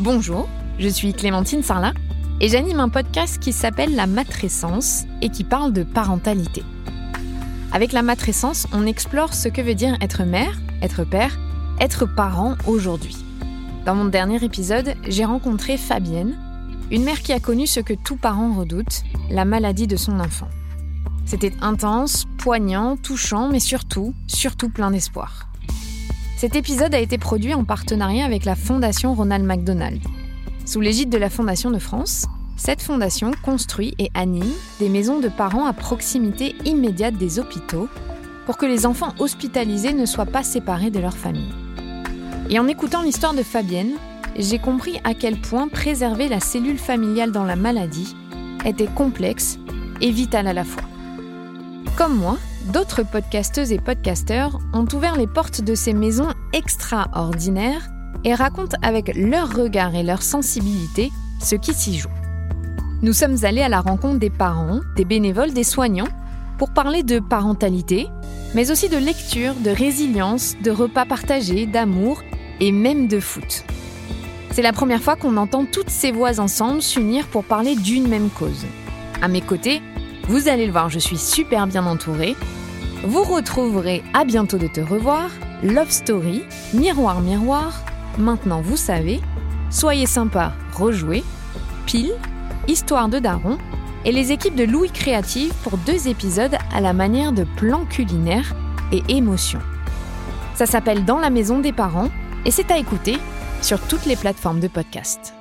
Bonjour, je suis Clémentine Sarlat et j'anime un podcast qui s'appelle La Matrescence et qui parle de parentalité. Avec la matrescence, on explore ce que veut dire être mère, être père, être parent aujourd'hui. Dans mon dernier épisode, j'ai rencontré Fabienne, une mère qui a connu ce que tout parent redoute, la maladie de son enfant. C'était intense, poignant, touchant, mais surtout, surtout plein d'espoir. Cet épisode a été produit en partenariat avec la Fondation Ronald McDonald. Sous l'égide de la Fondation de France, cette fondation construit et anime des maisons de parents à proximité immédiate des hôpitaux pour que les enfants hospitalisés ne soient pas séparés de leur famille. Et en écoutant l'histoire de Fabienne, j'ai compris à quel point préserver la cellule familiale dans la maladie était complexe et vital à la fois. Comme moi, d'autres podcasteuses et podcasteurs ont ouvert les portes de ces maisons extraordinaires et racontent avec leur regard et leur sensibilité ce qui s'y joue. Nous sommes allés à la rencontre des parents, des bénévoles, des soignants pour parler de parentalité, mais aussi de lecture, de résilience, de repas partagés, d'amour et même de foot. C'est la première fois qu'on entend toutes ces voix ensemble s'unir pour parler d'une même cause. À mes côtés, vous allez le voir, je suis super bien entourée vous retrouverez à bientôt de te revoir, Love Story, Miroir Miroir, Maintenant vous savez, Soyez sympa, rejouez, Pile, Histoire de Daron et les équipes de Louis Créative pour deux épisodes à la manière de plans culinaires et émotions. Ça s'appelle Dans la maison des parents et c'est à écouter sur toutes les plateformes de podcast.